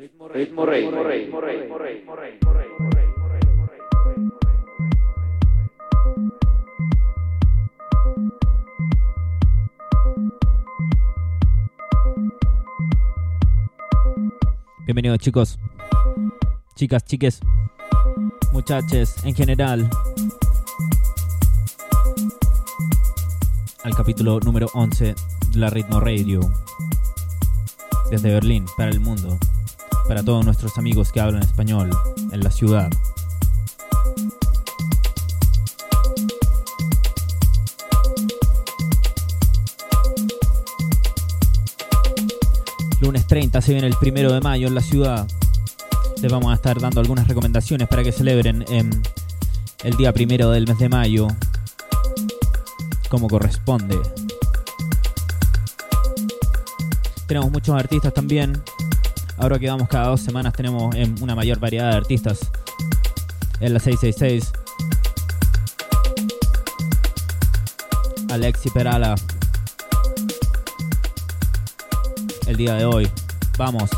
Ritmo Rey, Ritmo Rey, Ritmo Rey, Ritmo Rey, Ritmo Rey, Ritmo Rey, Bienvenidos chicos, chicas, chiques, muchaches en general al capítulo número 11 de la Ritmo Radio. Desde Berlín, para el mundo, para todos nuestros amigos que hablan español en la ciudad. Lunes 30 se viene el primero de mayo en la ciudad. Les vamos a estar dando algunas recomendaciones para que celebren el día primero del mes de mayo como corresponde. Tenemos muchos artistas también. Ahora que vamos cada dos semanas tenemos em, una mayor variedad de artistas en la 666. Alexi Perala. El día de hoy. Vamos.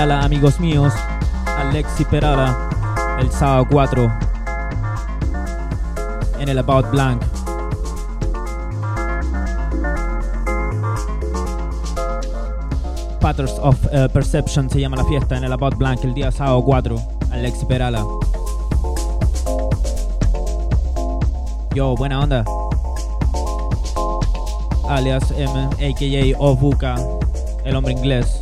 Amigos míos. Alexi Perala, el sábado 4 en el About Blank. Patterns of uh, Perception se llama la fiesta en el About Blank el día sábado 4. Alexi Perala. Yo, buena onda. Alias M, a.k.a. Obuka, el hombre inglés.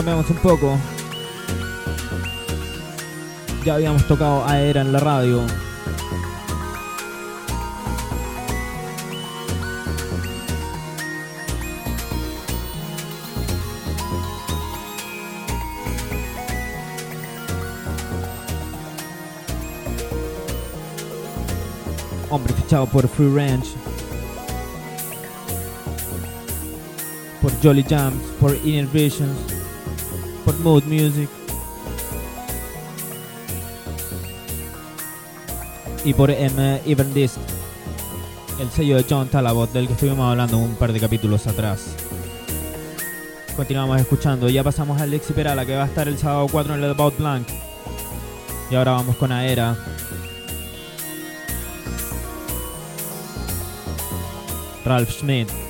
cambiamos un poco. Ya habíamos tocado a Era en la radio. Hombre fichado por Free Range, por Jolly Jumps, por Inner Visions. Mood Music y por M. Even Disc, el sello de John Talabot del que estuvimos hablando un par de capítulos atrás. Continuamos escuchando, ya pasamos a Lexi Perala que va a estar el sábado 4 en el About Blank. Y ahora vamos con Aera. Ralph Schmidt.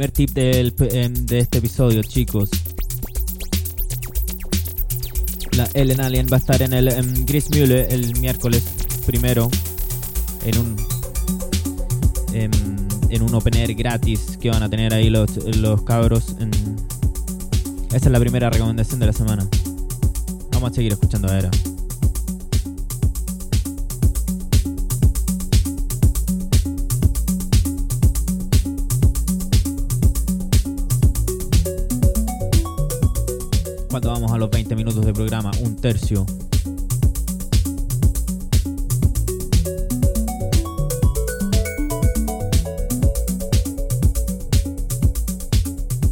Primer tip del, em, de este episodio, chicos. La Ellen Alien va a estar en el em, Gris Mule el miércoles primero en un em, en un open air gratis que van a tener ahí los, los cabros. En... Esa es la primera recomendación de la semana. Vamos a seguir escuchando a Era. Minutos de programa, un tercio.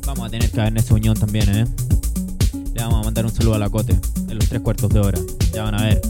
Vamos a tener que en ese unión también, ¿eh? Le vamos a mandar un saludo a la Cote en los tres cuartos de hora. Ya van a ver.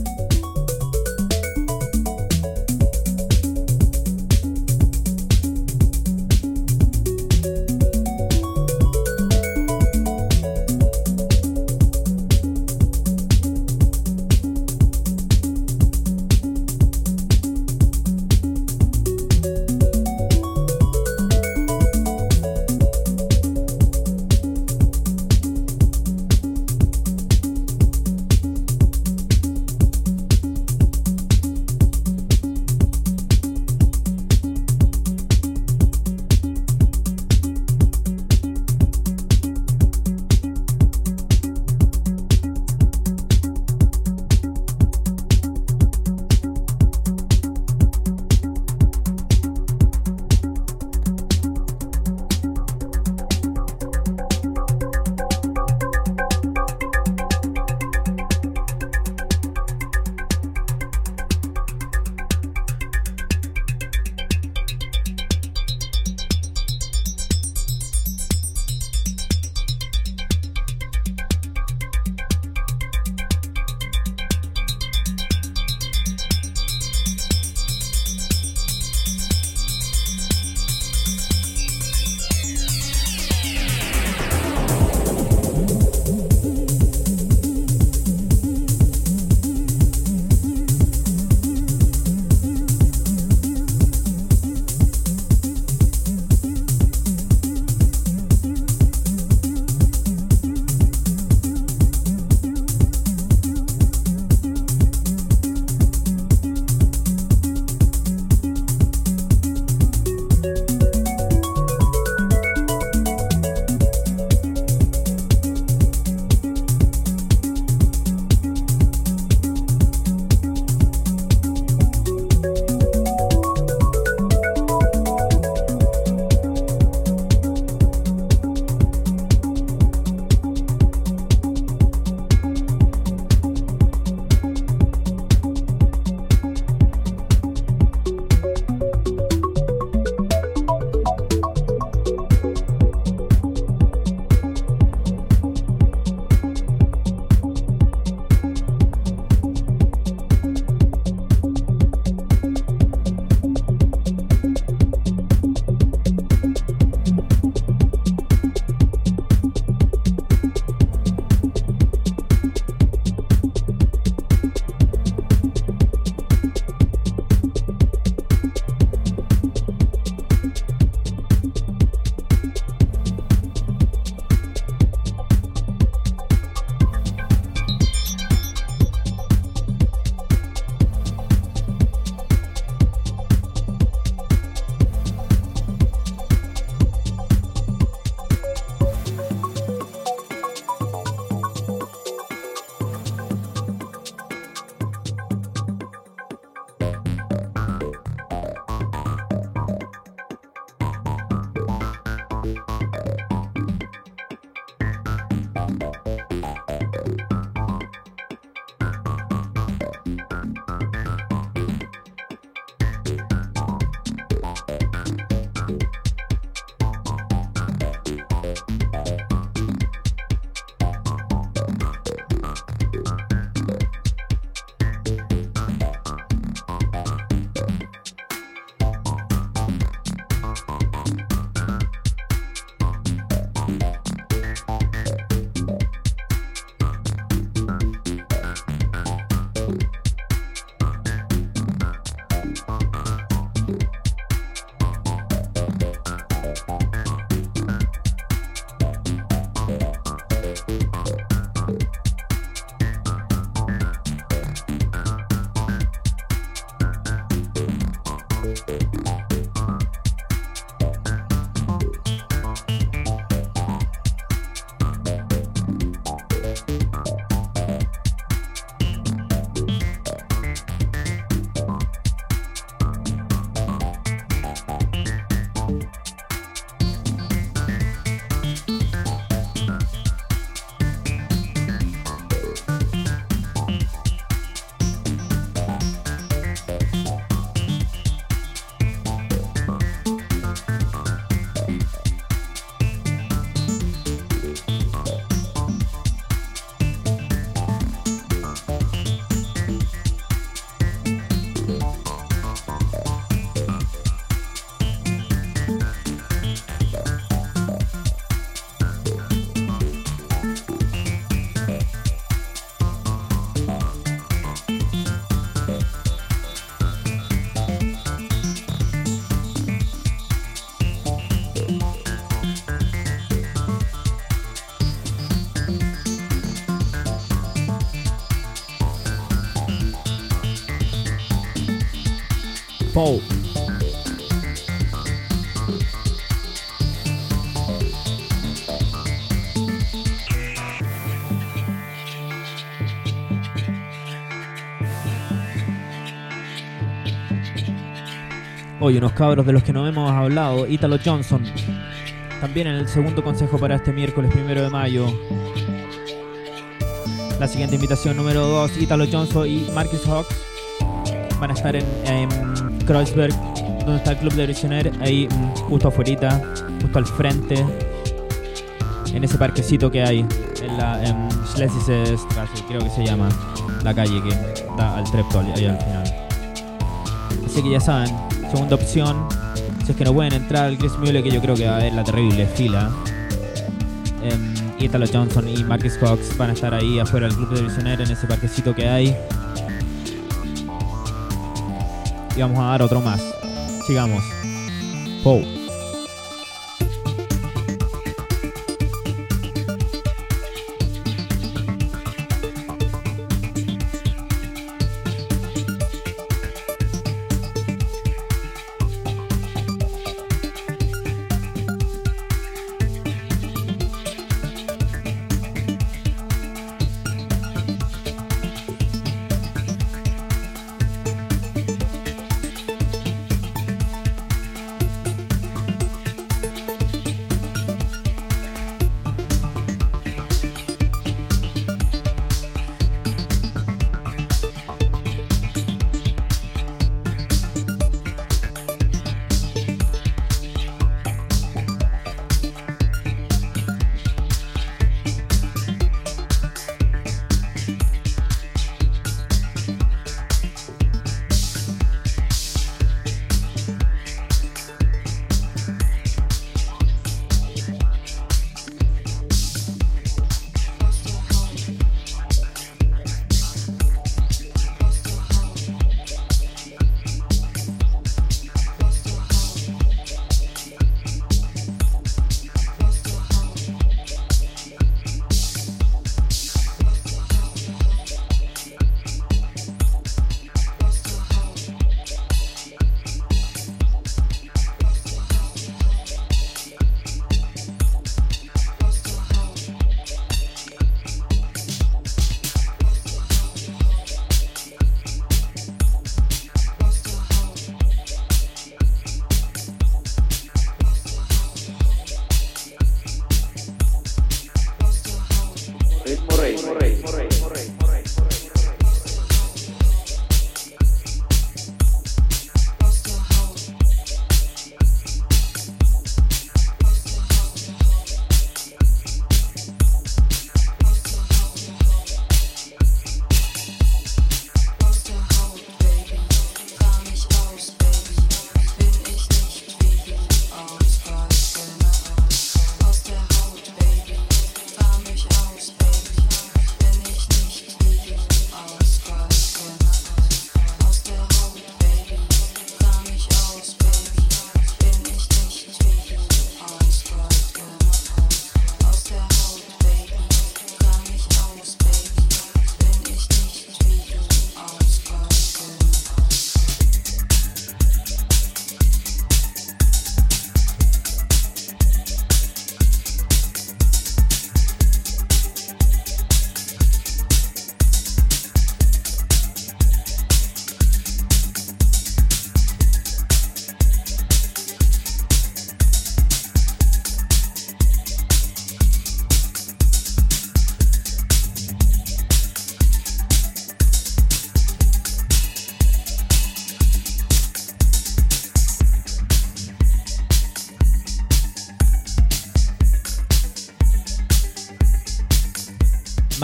Hoy unos cabros de los que no hemos hablado, Italo Johnson, también en el segundo consejo para este miércoles primero de mayo. La siguiente invitación número 2, Italo Johnson y Marcus Hawks van a estar en, en Kreuzberg, donde está el club de Visioner, ahí mm, justo afuera, justo al frente, en ese parquecito que hay en la en Schlesisstraße, creo que se llama la calle que da al Treptol ahí al final. Así que ya saben, segunda opción, si es que no pueden entrar al Chris Mule, que yo creo que va a haber la terrible fila. Em, Italo Johnson y Marcus Cox van a estar ahí afuera del club de Visioner en ese parquecito que hay. Y vamos a dar otro más. Sigamos. Pou.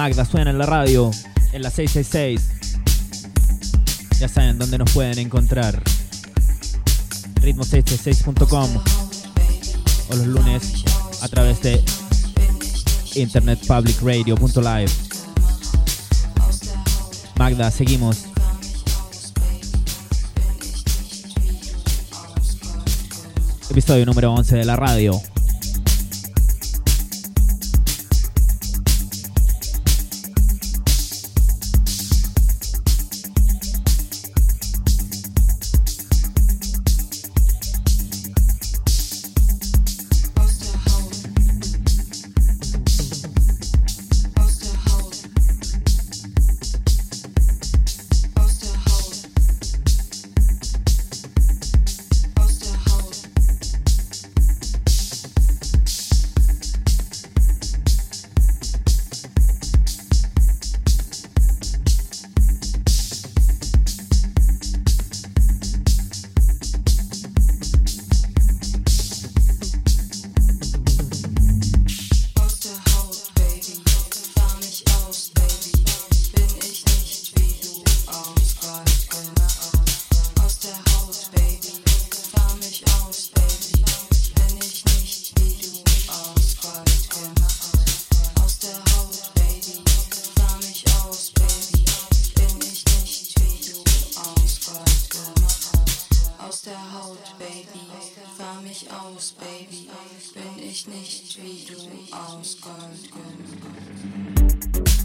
Magda suena en la radio, en la 666. Ya saben dónde nos pueden encontrar. Ritmo666.com o los lunes a través de internetpublicradio.live. Magda, seguimos. Episodio número 11 de la radio. Aus, Baby. Bin ich nicht wie du aus Gold. Tres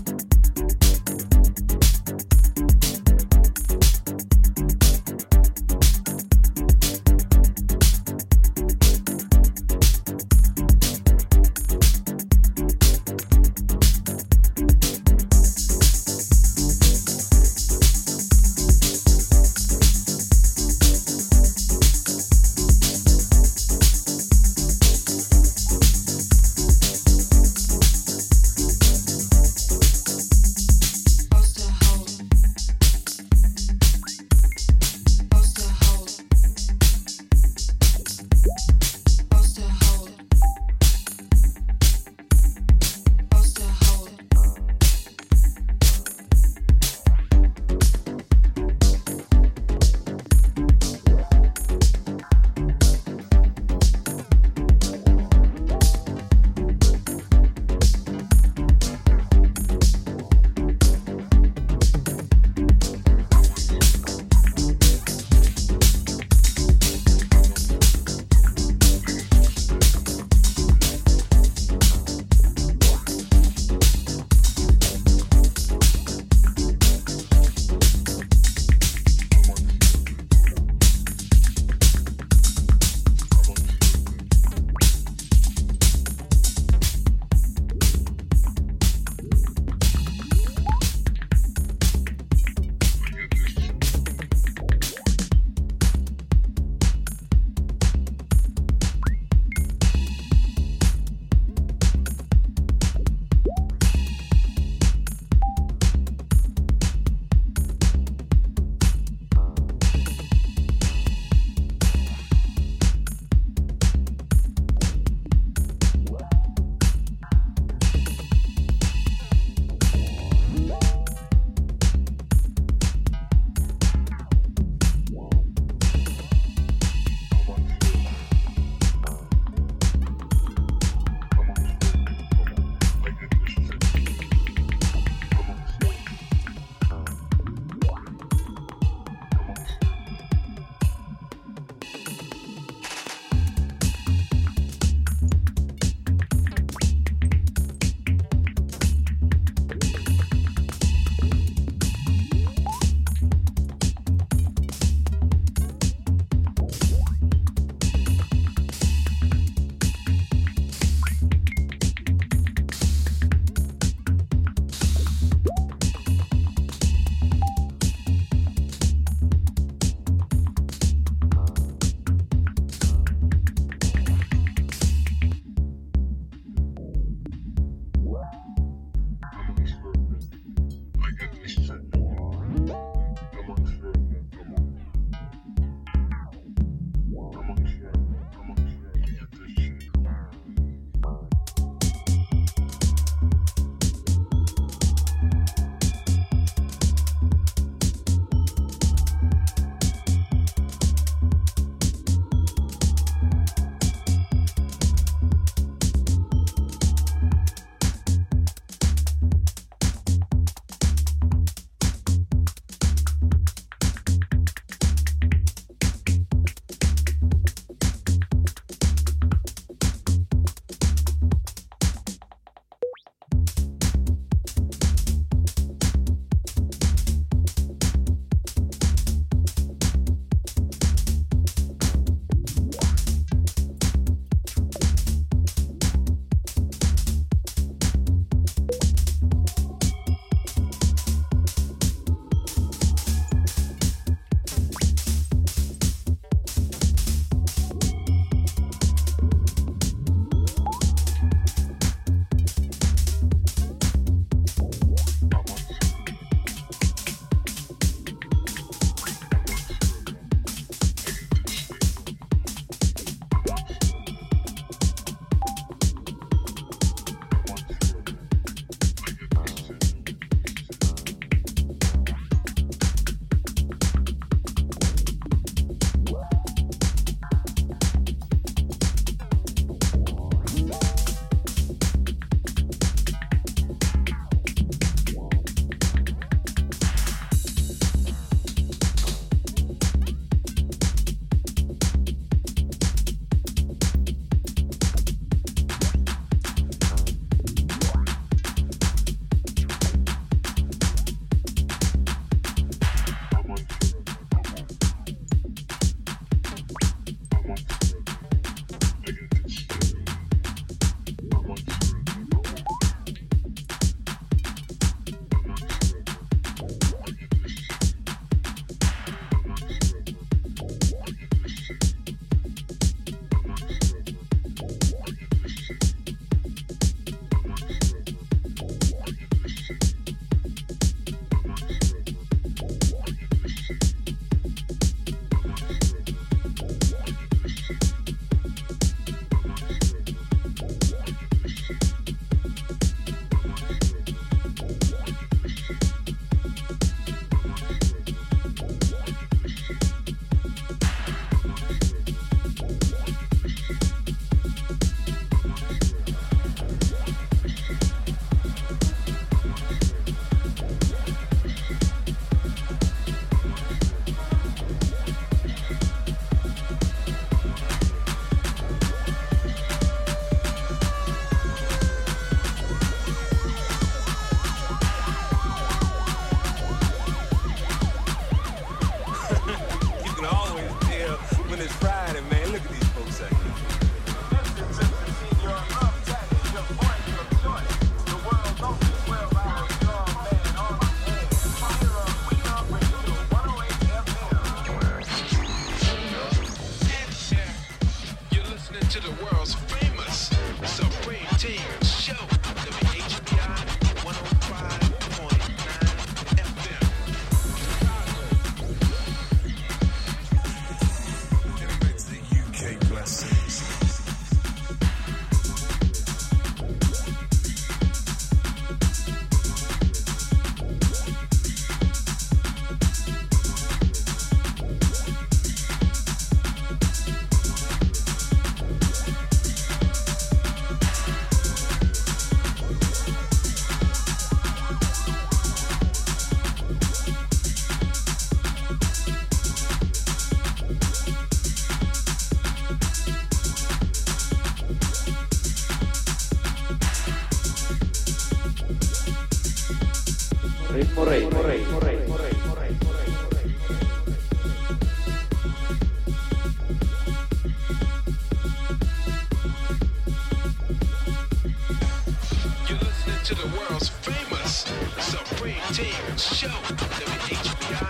to the world's famous Supreme Team Show, WHBI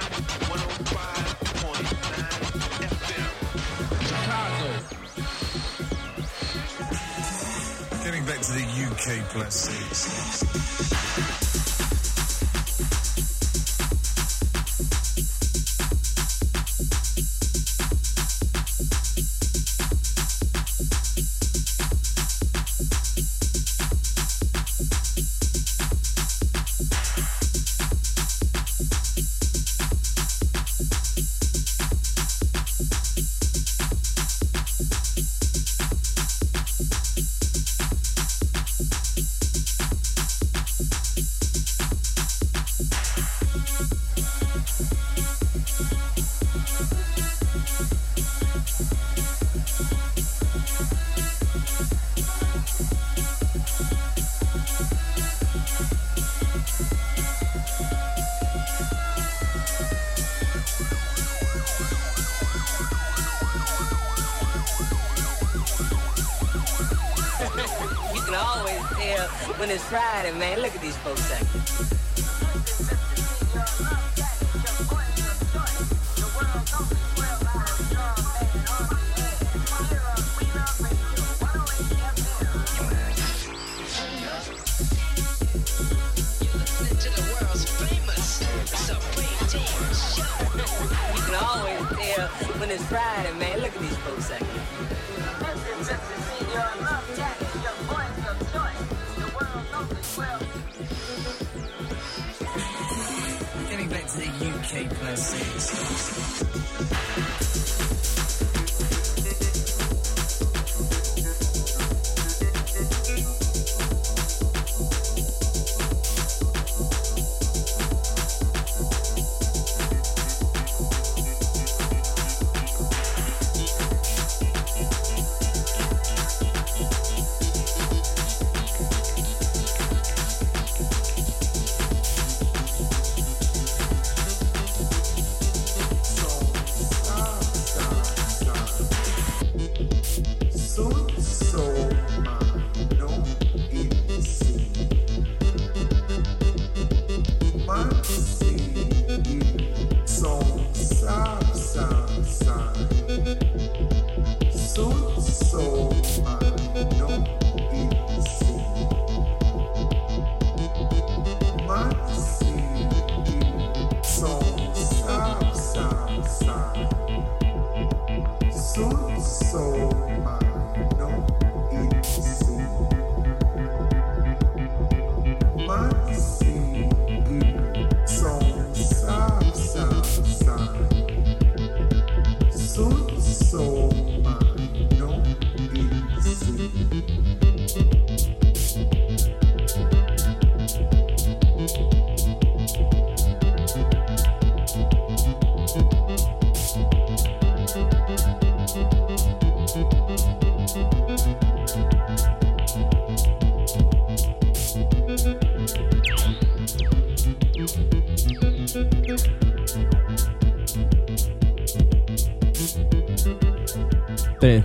105.9 FM. Chicago. Getting back to the UK plus six.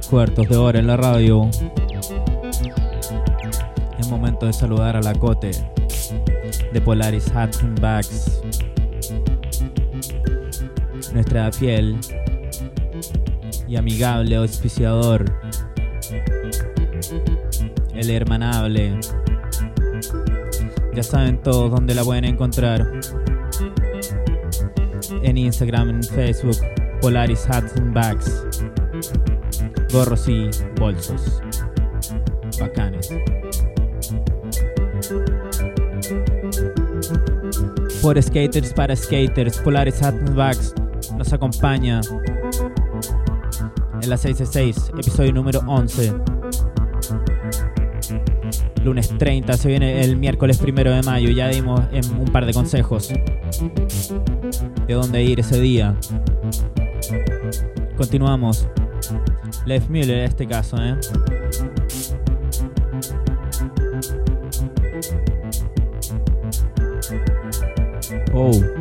Cuartos de hora en la radio. Es momento de saludar a la Cote de Polaris Hats and Bags. Nuestra fiel y amigable auspiciador. El hermanable. Ya saben todos dónde la pueden encontrar. En Instagram, en Facebook, Polaris Hats and Bags. Gorros y bolsos. Bacanes. Por skaters para skaters, Polaris Bags nos acompaña en la 666, episodio número 11. Lunes 30, se viene el miércoles primero de mayo. Ya dimos un par de consejos de dónde ir ese día. Continuamos. Lev Müller en este caso, ¿eh? Oh.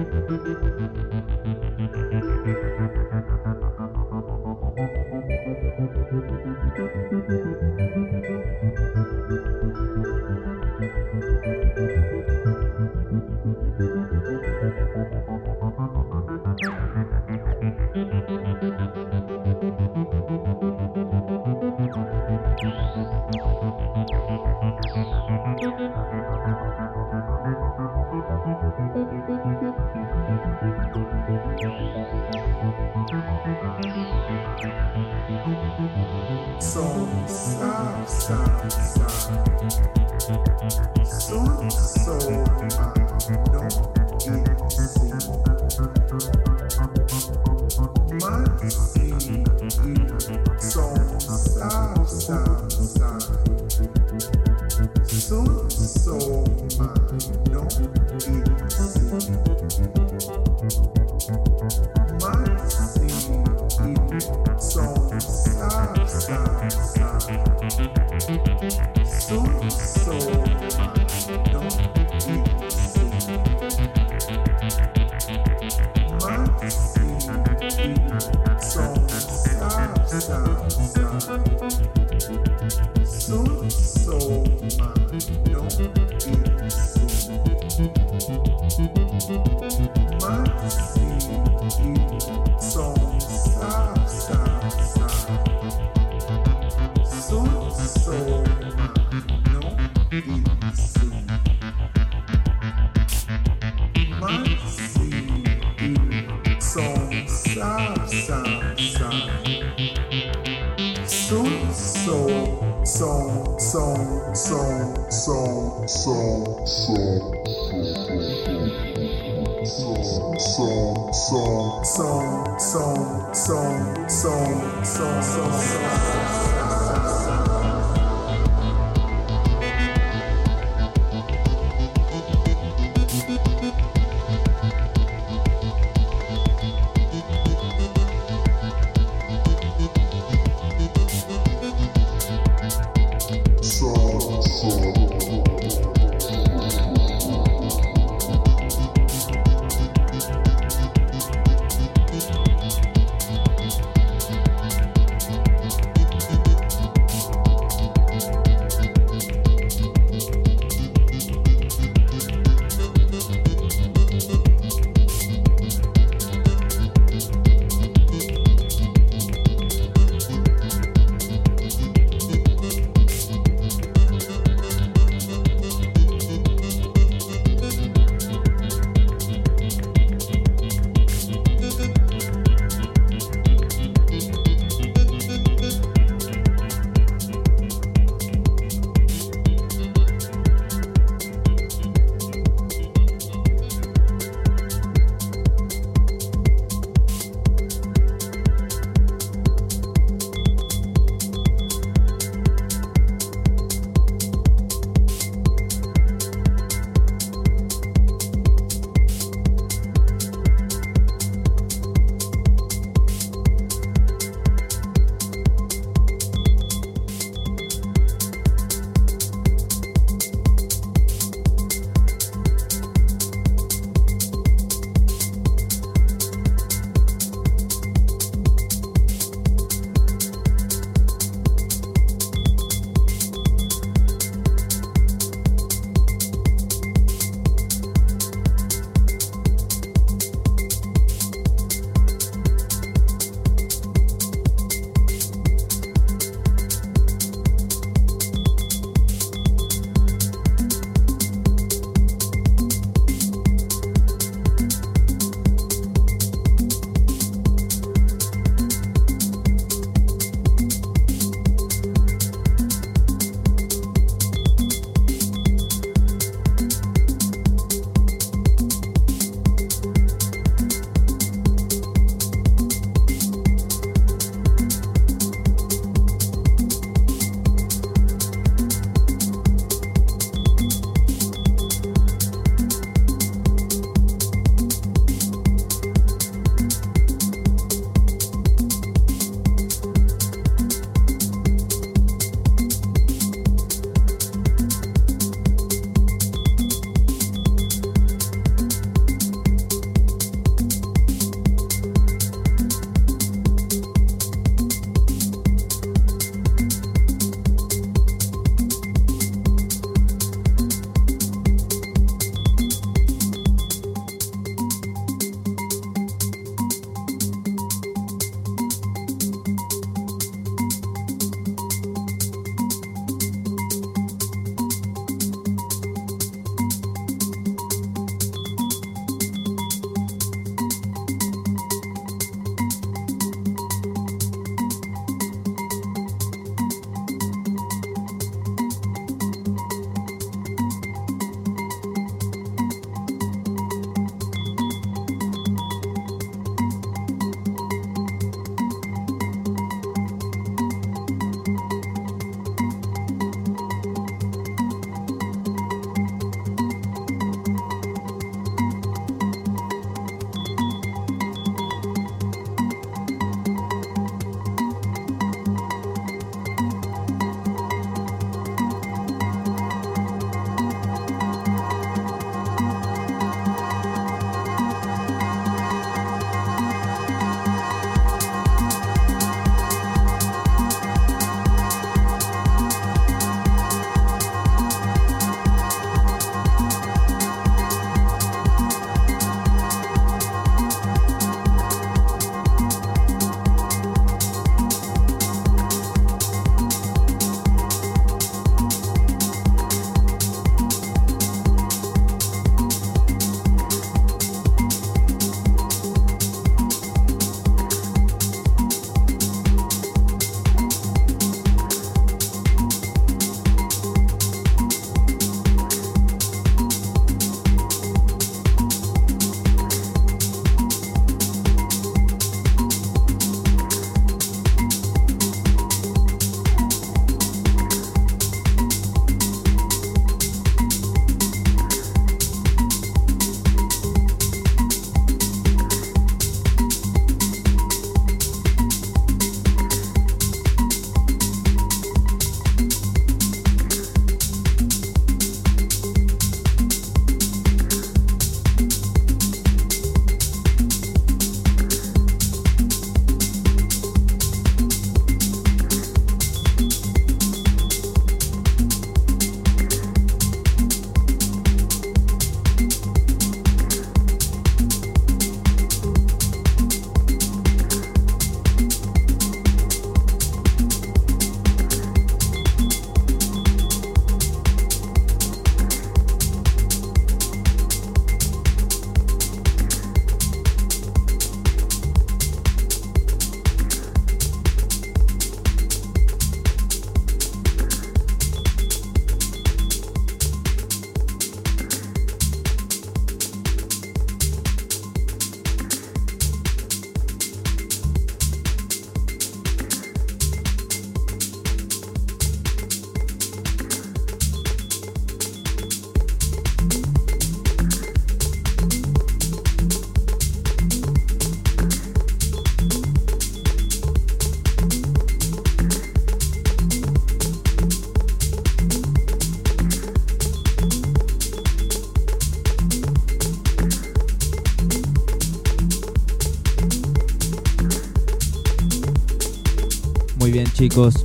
Bien chicos.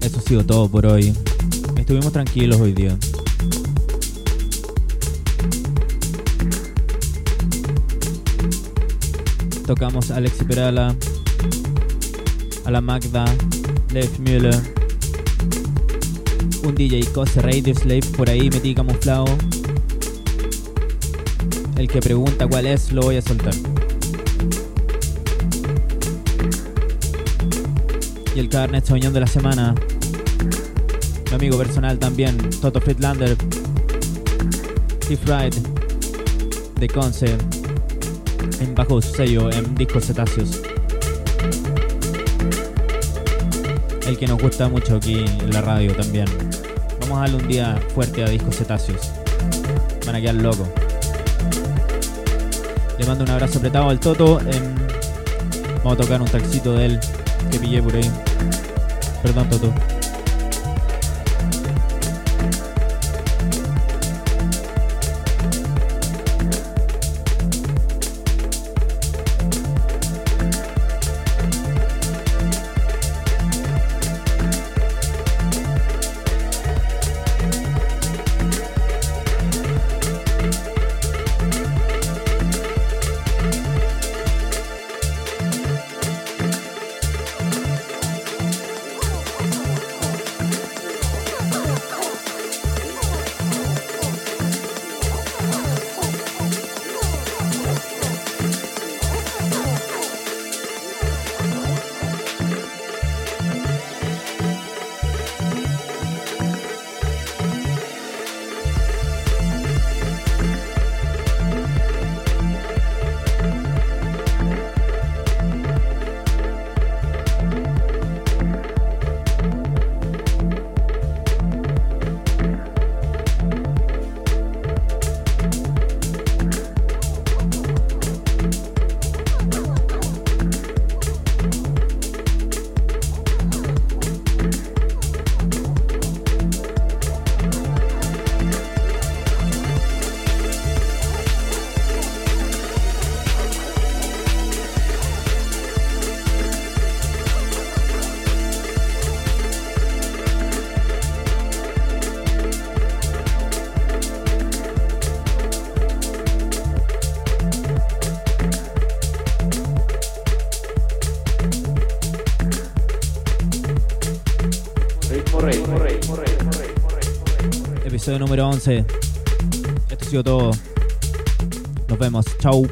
Eso ha sido todo por hoy. Estuvimos tranquilos hoy día. Tocamos a Alexi Perala, a la Magda, Lev Müller, un DJ Cose Radio Slave por ahí metí camuflado. El que pregunta cuál es lo voy a soltar. Y el carnet soñón de la semana. Mi amigo personal también, Toto Friedlander. Steve Wright de Conce. En bajo sello en discos cetáceos. El que nos gusta mucho aquí en la radio también. Vamos a darle un día fuerte a discos cetáceos. Van a quedar locos. Le mando un abrazo apretado al Toto. vamos a tocar un taxito de él que pillé por ahí. Perdón, Toto. Número 11. Esto ha sido todo. Nos vemos. Chau.